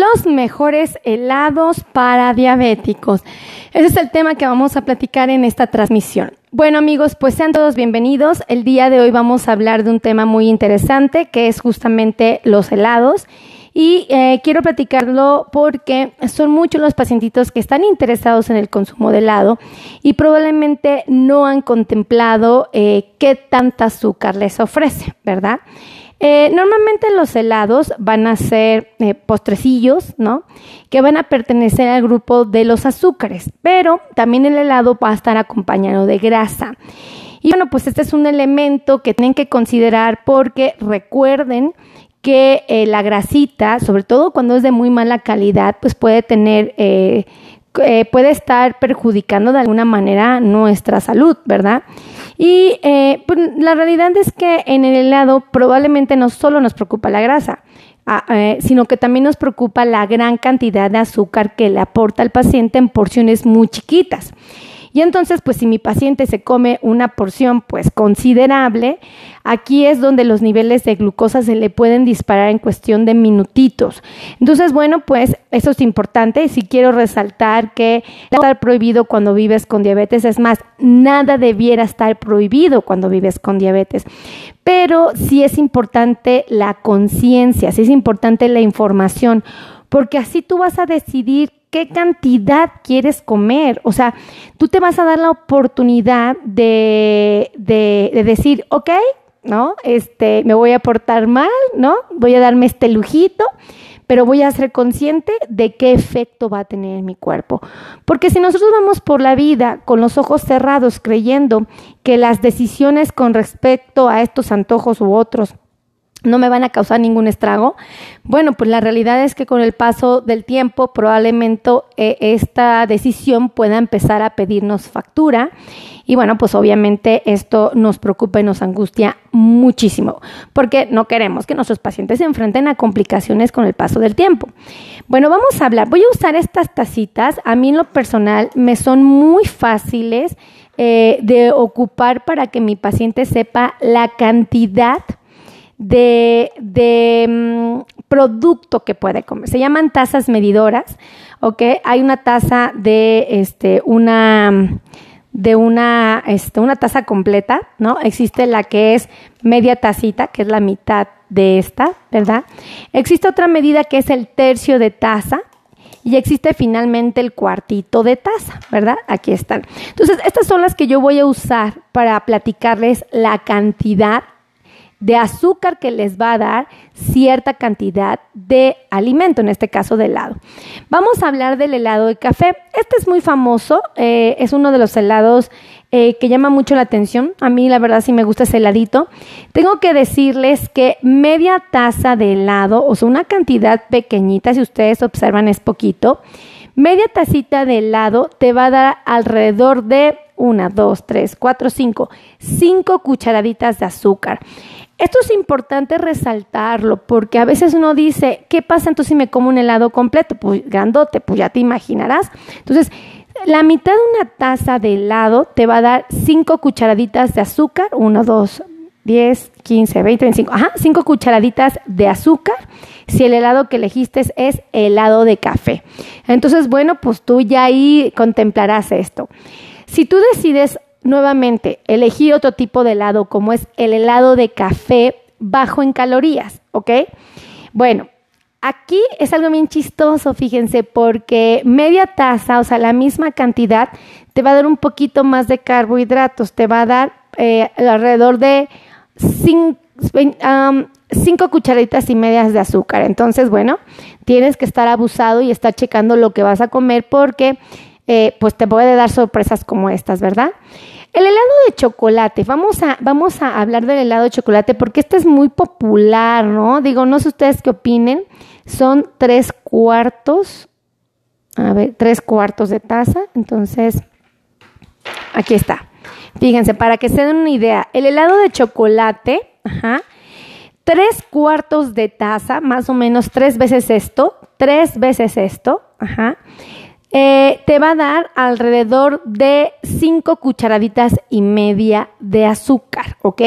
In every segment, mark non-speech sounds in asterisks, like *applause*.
los mejores helados para diabéticos. Ese es el tema que vamos a platicar en esta transmisión. Bueno amigos, pues sean todos bienvenidos. El día de hoy vamos a hablar de un tema muy interesante que es justamente los helados. Y eh, quiero platicarlo porque son muchos los pacientitos que están interesados en el consumo de helado y probablemente no han contemplado eh, qué tanta azúcar les ofrece, ¿verdad? Eh, normalmente los helados van a ser eh, postrecillos, ¿no? Que van a pertenecer al grupo de los azúcares, pero también el helado va a estar acompañado de grasa. Y bueno, pues este es un elemento que tienen que considerar porque recuerden que eh, la grasita, sobre todo cuando es de muy mala calidad, pues puede tener eh, puede estar perjudicando de alguna manera nuestra salud, ¿verdad? Y eh, pues, la realidad es que en el helado probablemente no solo nos preocupa la grasa, ah, eh, sino que también nos preocupa la gran cantidad de azúcar que le aporta al paciente en porciones muy chiquitas. Y entonces, pues si mi paciente se come una porción pues considerable, aquí es donde los niveles de glucosa se le pueden disparar en cuestión de minutitos. Entonces, bueno, pues eso es importante. Si quiero resaltar que estar prohibido cuando vives con diabetes, es más, nada debiera estar prohibido cuando vives con diabetes. Pero sí es importante la conciencia, sí es importante la información, porque así tú vas a decidir qué cantidad quieres comer. O sea, tú te vas a dar la oportunidad de, de, decir, ok, ¿no? Este, me voy a portar mal, ¿no? Voy a darme este lujito, pero voy a ser consciente de qué efecto va a tener en mi cuerpo. Porque si nosotros vamos por la vida con los ojos cerrados creyendo que las decisiones con respecto a estos antojos u otros no me van a causar ningún estrago. Bueno, pues la realidad es que con el paso del tiempo probablemente eh, esta decisión pueda empezar a pedirnos factura y bueno, pues obviamente esto nos preocupa y nos angustia muchísimo porque no queremos que nuestros pacientes se enfrenten a complicaciones con el paso del tiempo. Bueno, vamos a hablar, voy a usar estas tacitas, a mí en lo personal me son muy fáciles eh, de ocupar para que mi paciente sepa la cantidad de, de mm, producto que puede comer. Se llaman tazas medidoras, ¿ok? Hay una taza de este, una de una, este, una taza completa, ¿no? Existe la que es media tacita, que es la mitad de esta, ¿verdad? Existe otra medida que es el tercio de taza, y existe finalmente el cuartito de taza, ¿verdad? Aquí están. Entonces, estas son las que yo voy a usar para platicarles la cantidad de azúcar que les va a dar cierta cantidad de alimento, en este caso de helado. Vamos a hablar del helado de café. Este es muy famoso, eh, es uno de los helados eh, que llama mucho la atención. A mí la verdad sí me gusta ese heladito. Tengo que decirles que media taza de helado, o sea, una cantidad pequeñita, si ustedes observan es poquito, media tacita de helado te va a dar alrededor de una, dos, tres, cuatro, cinco, cinco cucharaditas de azúcar. Esto es importante resaltarlo porque a veces uno dice, ¿qué pasa entonces si me como un helado completo? Pues grandote, pues ya te imaginarás. Entonces, la mitad de una taza de helado te va a dar cinco cucharaditas de azúcar, 1, 2, 10, 15, 20, 25, ajá, cinco cucharaditas de azúcar si el helado que elegiste es helado de café. Entonces, bueno, pues tú ya ahí contemplarás esto. Si tú decides nuevamente elegir otro tipo de helado como es el helado de café bajo en calorías, ¿ok? Bueno, aquí es algo bien chistoso, fíjense, porque media taza, o sea, la misma cantidad, te va a dar un poquito más de carbohidratos, te va a dar eh, alrededor de 5 cinco cucharaditas y medias de azúcar. Entonces, bueno, tienes que estar abusado y estar checando lo que vas a comer porque eh, pues te puede dar sorpresas como estas, ¿verdad? El helado de chocolate, vamos a, vamos a hablar del helado de chocolate porque este es muy popular, ¿no? Digo, no sé ustedes qué opinen, son tres cuartos, a ver, tres cuartos de taza, entonces, aquí está. Fíjense, para que se den una idea, el helado de chocolate, tres cuartos de taza, más o menos tres veces esto, tres veces esto, ajá, eh, te va a dar alrededor de 5 cucharaditas y media de azúcar, ¿ok?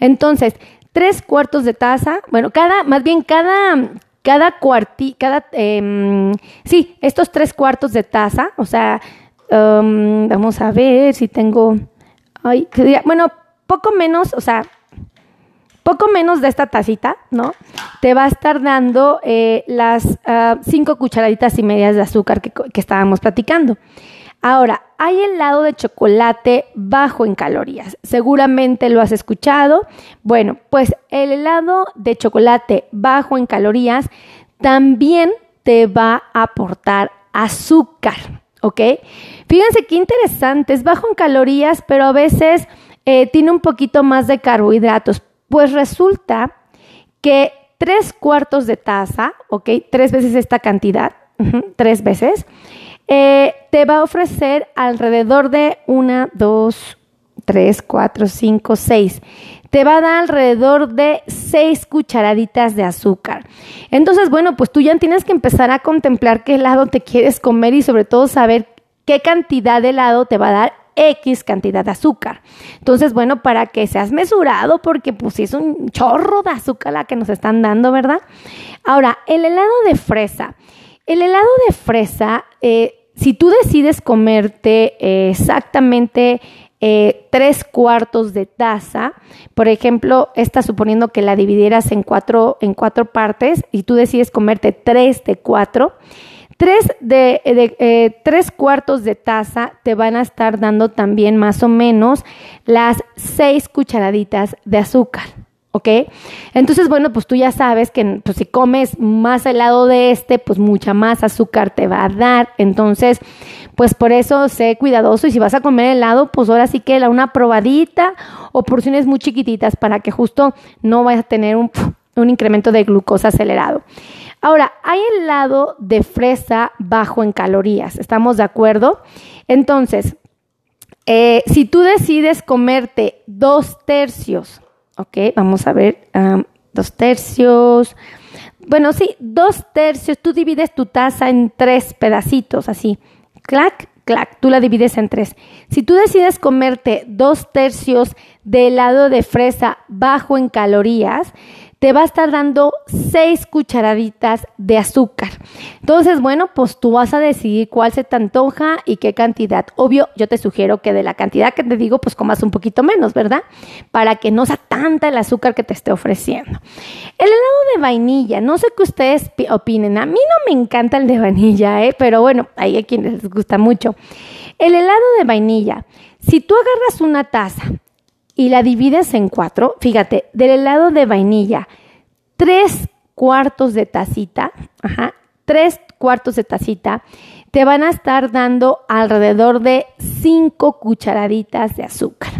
Entonces, tres cuartos de taza, bueno, cada, más bien cada, cada cuarti, cada, em, sí, estos tres cuartos de taza, o sea, em, vamos a ver si tengo, ay, bueno, poco menos, o sea, poco menos de esta tacita, ¿no? Te va a estar dando eh, las ah, cinco cucharaditas y medias de azúcar que, estábamos platicando. Ahora, hay helado de chocolate bajo en calorías. Seguramente lo has escuchado. Bueno, pues el helado de chocolate bajo en calorías también te va a aportar azúcar, ¿ok? Fíjense qué interesante, es bajo en calorías, pero a veces eh, tiene un poquito más de carbohidratos. Pues resulta que tres cuartos de taza, ¿ok? Tres veces esta cantidad, tres veces, eh, te va a ofrecer alrededor de una, dos, tres, cuatro, cinco, seis. Te va a dar alrededor de seis cucharaditas de azúcar. Entonces, bueno, pues tú ya tienes que empezar a contemplar qué helado te quieres comer y sobre todo saber qué cantidad de helado te va a dar X cantidad de azúcar. Entonces, bueno, para que seas mesurado, porque pues es un chorro de azúcar la que nos están dando, ¿verdad? Ahora, el helado de fresa. El helado de fresa, eh, si tú decides comerte eh, exactamente eh, tres cuartos de taza, por ejemplo, esta suponiendo que la dividieras en cuatro, en cuatro partes y tú decides comerte tres de cuatro, Tres, de, eh, tres cuartos de taza te van a estar dando también más o menos las seis cucharaditas de azúcar. ¿ok? Entonces, bueno, pues tú ya sabes que pues, si comes más helado de este, pues mucha más azúcar te va a dar. Entonces, pues por eso sé cuidadoso y si vas a comer helado, pues ahora sí que una probadita o porciones muy chiquititas para que justo no vayas a tener un, un incremento de glucosa acelerado. Ahora, hay helado de fresa bajo en calorías, ¿estamos de acuerdo? Entonces, eh, si tú decides comerte dos tercios, ok, vamos a ver, dos tercios, bueno, sí, dos tercios, tú divides tu taza en tres pedacitos, así, clac, clac, tú la divides en tres. Si tú decides comerte dos tercios de helado de fresa bajo en calorías, te va a estar dando 6 cucharaditas de azúcar. Entonces, bueno, pues tú vas a decidir cuál se te antoja y qué cantidad. Obvio, yo te sugiero que de la cantidad que te digo, pues comas un poquito menos, ¿verdad? Para que no sea tanta el azúcar que te esté ofreciendo. El helado de vainilla, no sé qué ustedes opinen. A mí no me encanta el de vainilla, ¿eh? Pero bueno, hay a quienes les gusta mucho. El helado de vainilla, si tú agarras una taza y la divides en cuatro, fíjate, del helado de vainilla, tres cuartos de tacita, ajá, tres cuartos de tacita, te van a estar dando alrededor de cinco cucharaditas de azúcar.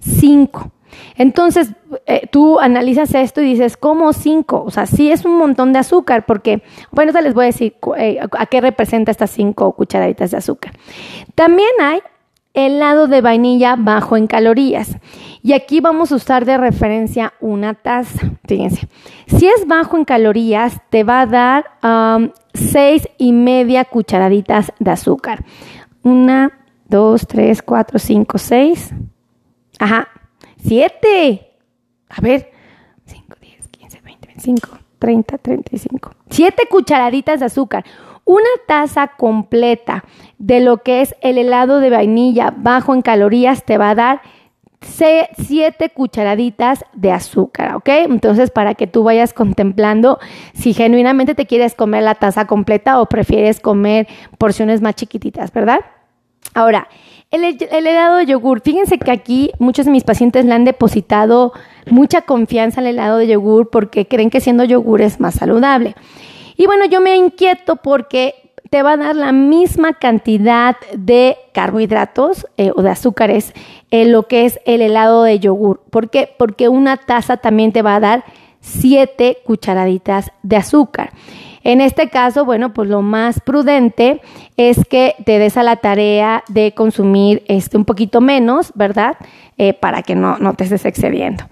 Cinco. Entonces, eh, tú analizas esto y dices, ¿cómo cinco? O sea, sí es un montón de azúcar, porque, bueno, te les voy a decir eh, a qué representa estas cinco cucharaditas de azúcar. También hay helado de vainilla bajo en calorías. Y aquí vamos a usar de referencia una taza. Fíjense, si es bajo en calorías, te va a dar um, seis y media cucharaditas de azúcar. Una, dos, tres, cuatro, cinco, seis. Ajá, siete. A ver, cinco, diez, quince, veinte, veinticinco, treinta, treinta y cinco. Siete cucharaditas de azúcar. Una taza completa de lo que es el helado de vainilla bajo en calorías te va a dar 7 cucharaditas de azúcar, ¿ok? Entonces, para que tú vayas contemplando si genuinamente te quieres comer la taza completa o prefieres comer porciones más chiquititas, ¿verdad? Ahora, el, el, helado de yogur. Fíjense que aquí muchos de mis pacientes le han depositado mucha confianza al helado de yogur porque creen que siendo yogur es más saludable. Y bueno, yo me inquieto porque te va a dar la misma cantidad de carbohidratos eh, o de azúcares en lo que es el helado de yogur. ¿Por qué? Porque una taza también te va a dar 7 cucharaditas de azúcar. En este caso, bueno, pues lo más prudente es que te des a la tarea de consumir este un poquito menos, ¿verdad? Eh, para que no, no te estés excediendo.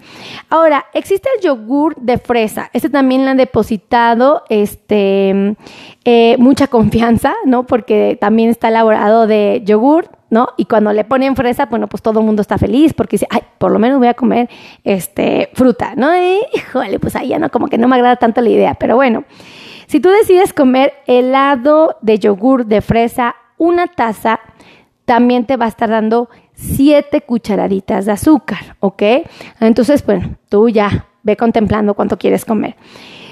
Ahora, existe el yogur de fresa. Este también le han depositado este, eh, mucha confianza, ¿no? Porque también está elaborado de yogur, ¿no? Y cuando le ponen fresa, bueno, pues todo el mundo está feliz porque dice, ay, por lo menos voy a comer este, fruta, ¿no? Y, híjole, pues ahí ya no, como que no me agrada tanto la idea, pero bueno. Si tú decides comer helado de yogur de fresa, una taza, también te va a estar dando 7 cucharaditas de azúcar, ¿ok? Entonces, bueno, tú ya ve contemplando cuánto quieres comer.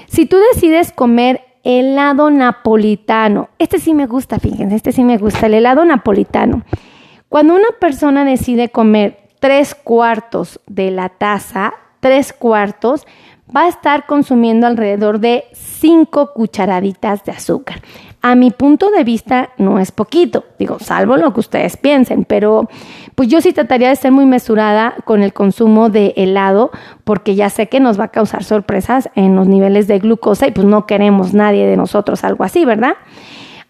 Si tú decides comer helado napolitano, este sí me gusta, fíjense, este sí me gusta, el helado napolitano. Cuando una persona decide comer tres cuartos de la taza, tres cuartos, va a estar consumiendo alrededor de 5 cucharaditas de azúcar. A mi punto de vista no es poquito, digo, salvo lo que ustedes piensen, pero pues yo sí trataría de ser muy mesurada con el consumo de helado porque ya sé que nos va a causar sorpresas en los niveles de glucosa y pues no queremos nadie de nosotros algo así, ¿verdad?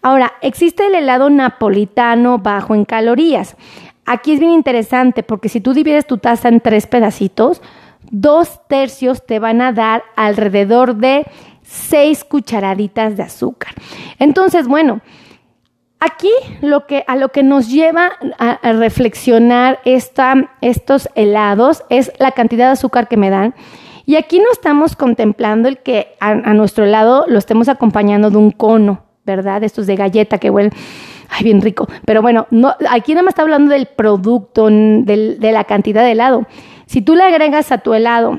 Ahora, existe el helado napolitano bajo en calorías. Aquí es bien interesante porque si tú divides tu taza en tres pedacitos, dos tercios te van a dar alrededor de seis cucharaditas de azúcar. Entonces, bueno, aquí lo que, a lo que nos lleva a, reflexionar estos helados es la cantidad de azúcar que me dan. Y aquí no estamos contemplando el que a, nuestro helado lo estemos acompañando de un cono, ¿verdad? Estos de galleta que huelen, ay, bien rico. Pero bueno, no, aquí nada más está hablando del producto, de la cantidad de helado. Si tú le agregas a tu helado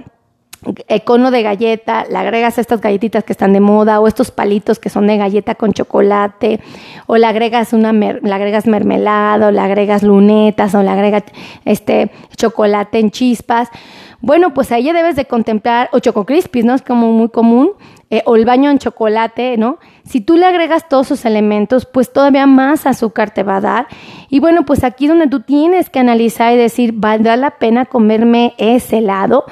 el cono de galleta, le agregas estas galletitas que están de moda o estos palitos que son de galleta con chocolate, o le agregas una le agregas mermelada, o le agregas lunetas, o le agregas este chocolate en chispas. Bueno, pues ahí ya debes de contemplar, o choco crispies, ¿no? Es como muy común, eh, o el baño en chocolate, ¿no? Si tú le agregas todos esos elementos, pues todavía más azúcar te va a dar. Y bueno, pues aquí es donde tú tienes que analizar y decir, ¿valdrá la pena comerme ese helado?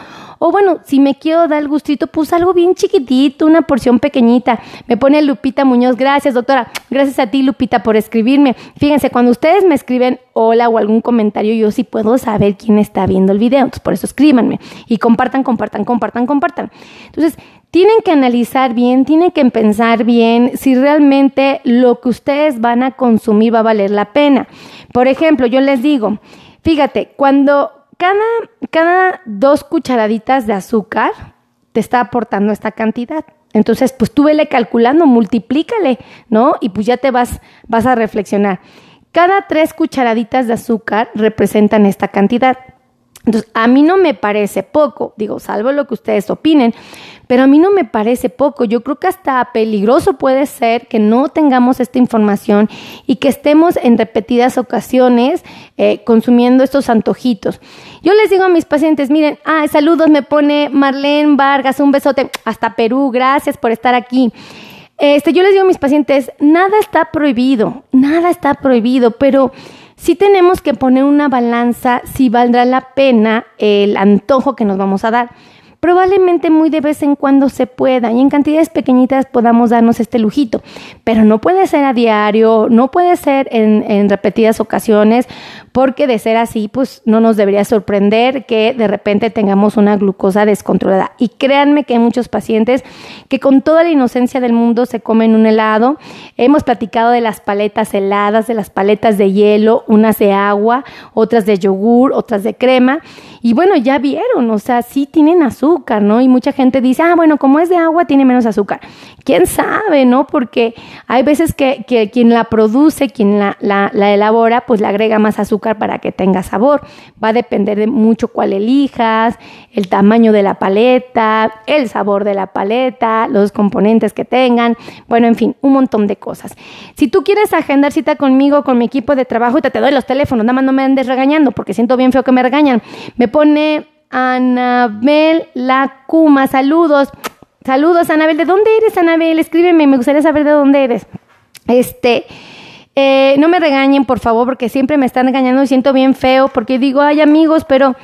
O bueno, si me quiero dar el gustito, pues algo bien chiquitito, una porción pequeñita. Me pone Lupita Muñoz. Gracias, doctora. Gracias a ti, Lupita, por escribirme. Fíjense, cuando ustedes me escriben hola o algún comentario, yo sí puedo saber quién está viendo el video. Entonces, por eso escríbanme. Y compartan, compartan, compartan, compartan. Entonces, tienen que analizar bien, tienen que pensar bien si realmente lo que ustedes van a consumir va a valer la pena. Por ejemplo, yo les digo, fíjate, cuando cada, cada dos cucharaditas de azúcar te está aportando esta cantidad. Entonces, pues tú vele calculando, multiplícale, ¿no? Y pues ya te vas, vas a reflexionar. Cada tres cucharaditas de azúcar representan esta cantidad. Entonces, a mí no me parece poco, digo, salvo lo que ustedes opinen, pero a mí no me parece poco. Yo creo que hasta peligroso puede ser que no tengamos esta información y que estemos en repetidas ocasiones eh, consumiendo estos antojitos. Yo les digo a mis pacientes, miren, ah, saludos, me pone Marlene Vargas, un besote hasta Perú, gracias por estar aquí. Este, yo les digo a mis pacientes, nada está prohibido, nada está prohibido, pero sí tenemos que poner una balanza si valdrá la pena el antojo que nos vamos a dar probablemente muy de vez en cuando se pueda y en cantidades pequeñitas podamos darnos este lujito, pero no puede ser a diario, no puede ser en, en repetidas ocasiones, porque de ser así, pues no nos debería sorprender que de repente tengamos una glucosa descontrolada. Y créanme que hay muchos pacientes que con toda la inocencia del mundo se comen un helado. Hemos platicado de las paletas heladas, de las paletas de hielo, unas de agua, otras de yogur, otras de crema. Y bueno, ya vieron, o sea, sí tienen azúcar, ¿no? Y mucha gente dice, ah, bueno, como es de agua, tiene menos azúcar. ¿Quién sabe, no? Porque hay veces que, quien la produce, quien la, la elabora, pues le agrega más azúcar para que tenga sabor. Va a depender de mucho cuál elijas, el tamaño de la paleta, el sabor de la paleta, los componentes que tengan, bueno, en fin, un montón de cosas. Si tú quieres agendar cita conmigo, con mi equipo de trabajo, te, te doy los teléfonos, nada más no me andes regañando porque siento bien feo que me regañan. Me pone Anabel Lacuma, saludos. Saludos, Anabel. ¿De dónde eres, Anabel? Escríbeme, me gustaría saber de dónde eres. Este, eh, no me regañen, por favor, porque siempre me están regañando y siento bien feo, porque digo, ay amigos, pero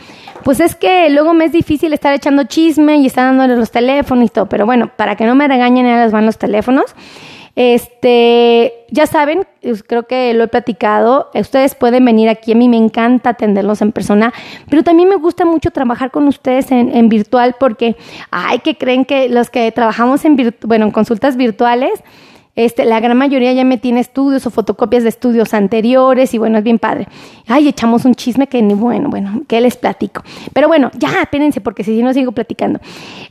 pues es que luego me es difícil estar echando chisme y estar dándole los teléfonos y todo. Pero bueno, para que no me regañen, ya les van los teléfonos. Este, ya saben, creo que lo he platicado, ustedes pueden venir aquí, a mí me encanta atenderlos en persona, pero también me gusta mucho trabajar con ustedes en, en virtual porque, ay, que creen que los que trabajamos en, bueno, en consultas virtuales, este, la gran mayoría ya me tiene estudios o fotocopias de estudios anteriores y bueno, es bien padre. Ay, echamos un chisme que ni bueno, bueno, ¿qué les platico? Pero bueno, ya, espérense porque si no sigo platicando.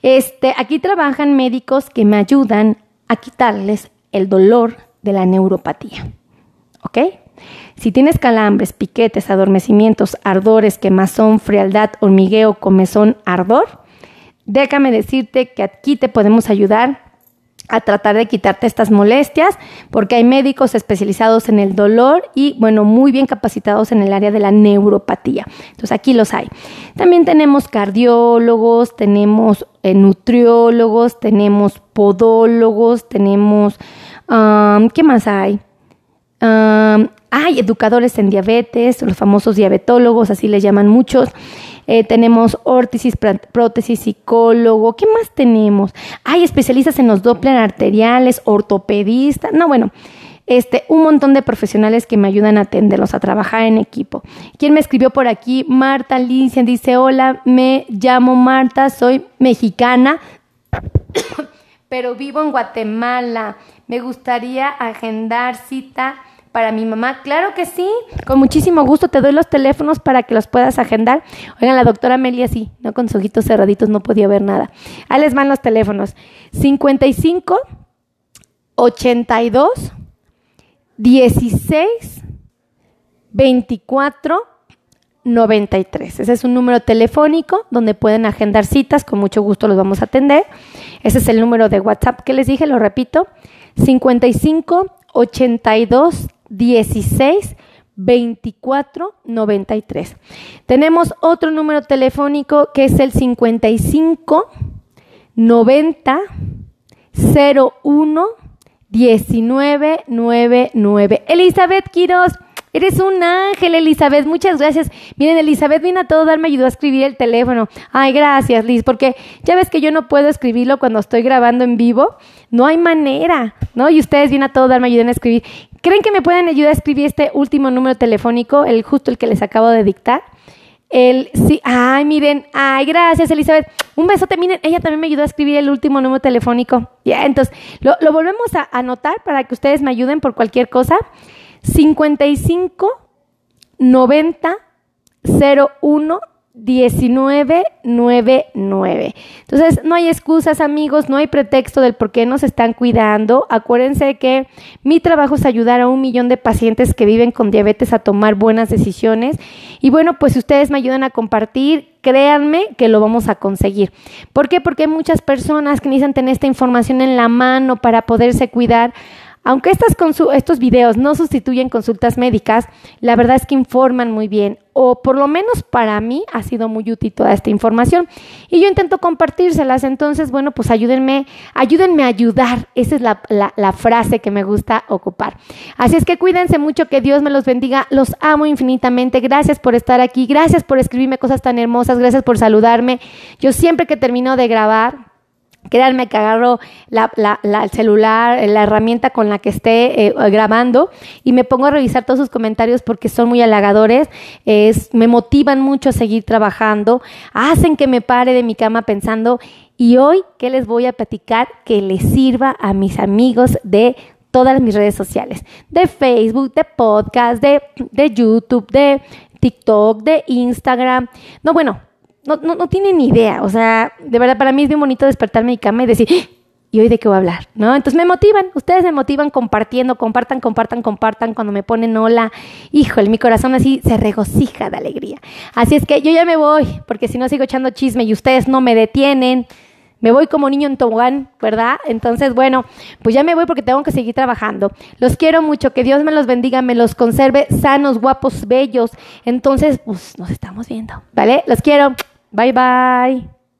Este, aquí trabajan médicos que me ayudan a quitarles el dolor de la neuropatía. ¿Ok? Si tienes calambres, piquetes, adormecimientos, ardores, quemazón, frialdad, hormigueo, comezón, ardor, déjame decirte que aquí te podemos ayudar a tratar de quitarte estas molestias, porque hay médicos especializados en el dolor y, bueno, muy bien capacitados en el área de la neuropatía. Entonces aquí los hay. También tenemos cardiólogos, tenemos eh, nutriólogos, tenemos podólogos, tenemos, ¿qué más hay? Hay educadores en diabetes, los famosos diabetólogos, así les llaman muchos. Eh, tenemos órtesis, prótesis, psicólogo. ¿Qué más tenemos? Hay especialistas en los Doppler arteriales, ortopedistas. No, bueno, este, un montón de profesionales que me ayudan a atenderlos, a trabajar en equipo. ¿Quién me escribió por aquí? Marta Alicia dice, hola, me llamo Marta, soy mexicana, *coughs* pero vivo en Guatemala. Me gustaría agendar cita para mi mamá? Claro que sí, con muchísimo gusto te doy los teléfonos para que los puedas agendar. Oigan, la doctora Melia sí, no con sus ojitos cerraditos no podía ver nada. Ahí les van los teléfonos. 55 82 16 24 93. Ese es un número telefónico donde pueden agendar citas, con mucho gusto los vamos a atender. Ese es el número de WhatsApp que les dije, lo repito, 55 82 16 24 93. Tenemos otro número telefónico que es el 55 90 01 19 99. Elizabeth Quiroz, Eres un ángel, Elizabeth. Muchas gracias. Miren, Elizabeth vino a todo dar, me ayudó a escribir el teléfono. Ay, gracias, Liz, porque ya ves que yo no puedo escribirlo cuando estoy grabando en vivo. No hay manera, ¿no? Y ustedes vienen a todo dar, me a escribir. ¿Creen que me pueden ayudar a escribir este último número telefónico, el justo el que les acabo de dictar? El sí, ay, miren, ay, gracias, Elizabeth. Un besote, miren, ella también me ayudó a escribir el último número telefónico. Ya, entonces, lo, lo volvemos a anotar para que ustedes me ayuden por cualquier cosa. 55 90 01 1999. Entonces, no hay excusas, amigos, no hay pretexto del por qué nos están cuidando. Acuérdense que mi trabajo es ayudar a un millón de pacientes que viven con diabetes a tomar buenas decisiones. Y bueno, pues si ustedes me ayudan a compartir, créanme que lo vamos a conseguir. ¿Por qué? Porque hay muchas personas que necesitan tener esta información en la mano para poderse cuidar. Aunque estos videos no sustituyen consultas médicas, la verdad es que informan muy bien, o por lo menos para mí ha sido muy útil toda esta información. Y yo intento compartírselas, entonces, bueno, pues ayúdenme, ayúdenme a ayudar. Esa es la, la frase que me gusta ocupar. Así es que cuídense mucho, que Dios me los bendiga, los amo infinitamente. Gracias por estar aquí, gracias por escribirme cosas tan hermosas, gracias por saludarme. Yo siempre que termino de grabar, Créanme que agarro la, el celular, la herramienta con la que esté eh, grabando y me pongo a revisar todos sus comentarios porque son muy halagadores, es, me motivan mucho a seguir trabajando, hacen que me pare de mi cama pensando, y hoy, ¿qué les voy a platicar que les sirva a mis amigos de todas mis redes sociales? De Facebook, de podcast, de, de YouTube, de TikTok, de Instagram. No, bueno, no, no, no tienen idea. O sea, de verdad, para mí es bien bonito despertarme mi cama y decir, ¡Ah! ¿y hoy de qué voy a hablar? ¿No? Entonces me motivan, ustedes me motivan compartiendo, compartan, compartan, compartan cuando me ponen hola. Híjole, mi corazón así se regocija de alegría. Así es que yo ya me voy, porque si no sigo echando chisme y ustedes no me detienen. Me voy como niño en tobogán, ¿verdad? Entonces, bueno, pues ya me voy porque tengo que seguir trabajando. Los quiero mucho, que Dios me los bendiga, me los conserve sanos, guapos, bellos. Entonces, pues nos estamos viendo, ¿vale? Los quiero. Bye bye.